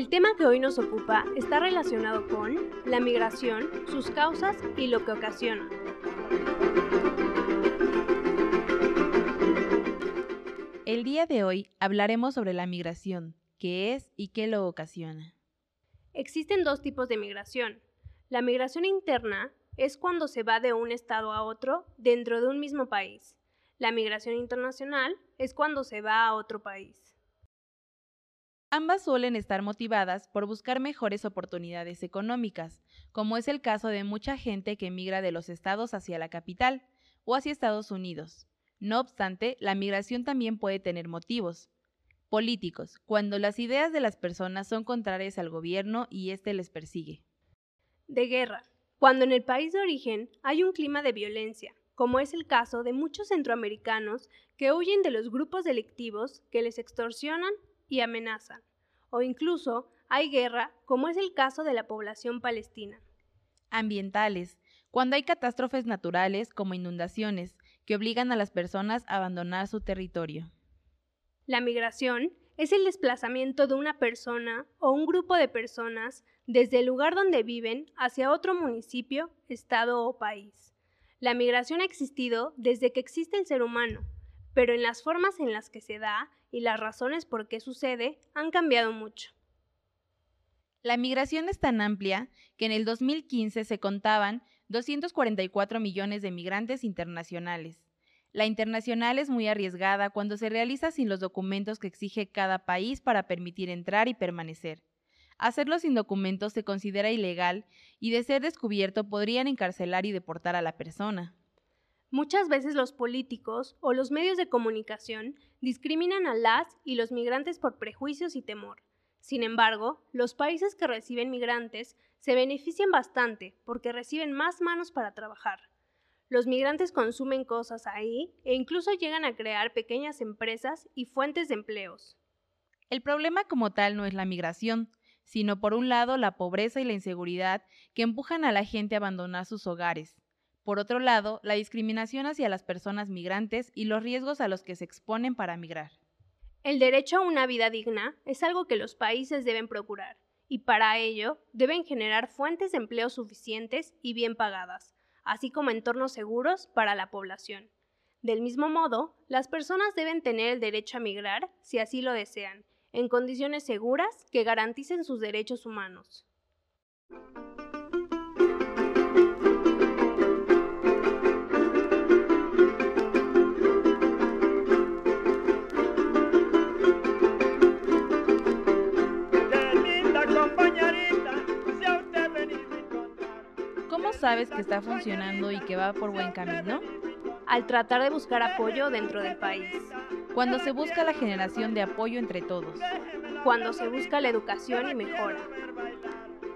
El tema que hoy nos ocupa está relacionado con la migración, sus causas y lo que ocasiona. El día de hoy hablaremos sobre la migración, qué es y qué lo ocasiona. Existen dos tipos de migración. La migración interna es cuando se va de un estado a otro dentro de un mismo país. La migración internacional es cuando se va a otro país. Ambas suelen estar motivadas por buscar mejores oportunidades económicas, como es el caso de mucha gente que migra de los estados hacia la capital o hacia Estados Unidos. No obstante, la migración también puede tener motivos. Políticos, cuando las ideas de las personas son contrarias al gobierno y éste les persigue. De guerra, cuando en el país de origen hay un clima de violencia, como es el caso de muchos centroamericanos que huyen de los grupos delictivos que les extorsionan y amenazan. O incluso hay guerra, como es el caso de la población palestina. Ambientales, cuando hay catástrofes naturales como inundaciones, que obligan a las personas a abandonar su territorio. La migración es el desplazamiento de una persona o un grupo de personas desde el lugar donde viven hacia otro municipio, estado o país. La migración ha existido desde que existe el ser humano, pero en las formas en las que se da y las razones por qué sucede han cambiado mucho. La migración es tan amplia que en el 2015 se contaban 244 millones de migrantes internacionales. La internacional es muy arriesgada cuando se realiza sin los documentos que exige cada país para permitir entrar y permanecer. Hacerlo sin documentos se considera ilegal y de ser descubierto podrían encarcelar y deportar a la persona. Muchas veces los políticos o los medios de comunicación discriminan a las y los migrantes por prejuicios y temor. Sin embargo, los países que reciben migrantes se benefician bastante porque reciben más manos para trabajar. Los migrantes consumen cosas ahí e incluso llegan a crear pequeñas empresas y fuentes de empleos. El problema como tal no es la migración, sino por un lado la pobreza y la inseguridad que empujan a la gente a abandonar sus hogares. Por otro lado, la discriminación hacia las personas migrantes y los riesgos a los que se exponen para migrar. El derecho a una vida digna es algo que los países deben procurar, y para ello deben generar fuentes de empleo suficientes y bien pagadas, así como entornos seguros para la población. Del mismo modo, las personas deben tener el derecho a migrar si así lo desean, en condiciones seguras que garanticen sus derechos humanos. Sabes que está funcionando y que va por buen camino? Al tratar de buscar apoyo dentro del país. Cuando se busca la generación de apoyo entre todos. Cuando se busca la educación y mejora.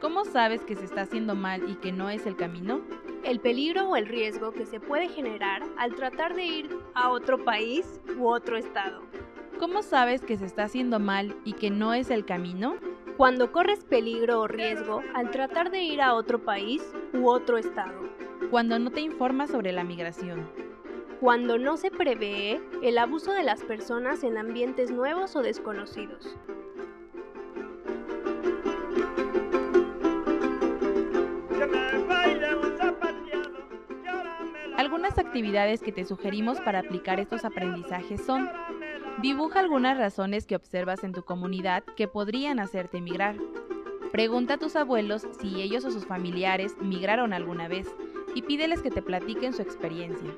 ¿Cómo sabes que se está haciendo mal y que no es el camino? El peligro o el riesgo que se puede generar al tratar de ir a otro país u otro estado. ¿Cómo sabes que se está haciendo mal y que no es el camino? Cuando corres peligro o riesgo al tratar de ir a otro país u otro estado. Cuando no te informas sobre la migración. Cuando no se prevé el abuso de las personas en ambientes nuevos o desconocidos. Algunas actividades que te sugerimos para aplicar estos aprendizajes son Dibuja algunas razones que observas en tu comunidad que podrían hacerte emigrar. Pregunta a tus abuelos si ellos o sus familiares migraron alguna vez y pídeles que te platiquen su experiencia.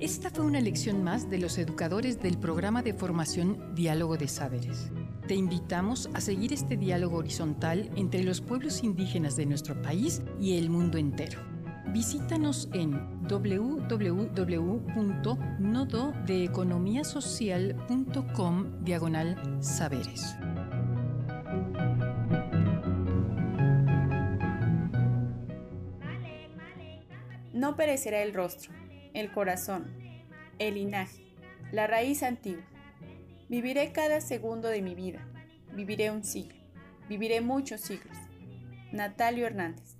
Esta fue una lección más de los educadores del programa de formación Diálogo de Saberes. Te invitamos a seguir este diálogo horizontal entre los pueblos indígenas de nuestro país y el mundo entero. Visítanos en www.nododeeconomiasocial.com diagonal saberes. No perecerá el rostro, el corazón, el linaje, la raíz antigua. Viviré cada segundo de mi vida. Viviré un siglo. Viviré muchos siglos. Natalio Hernández.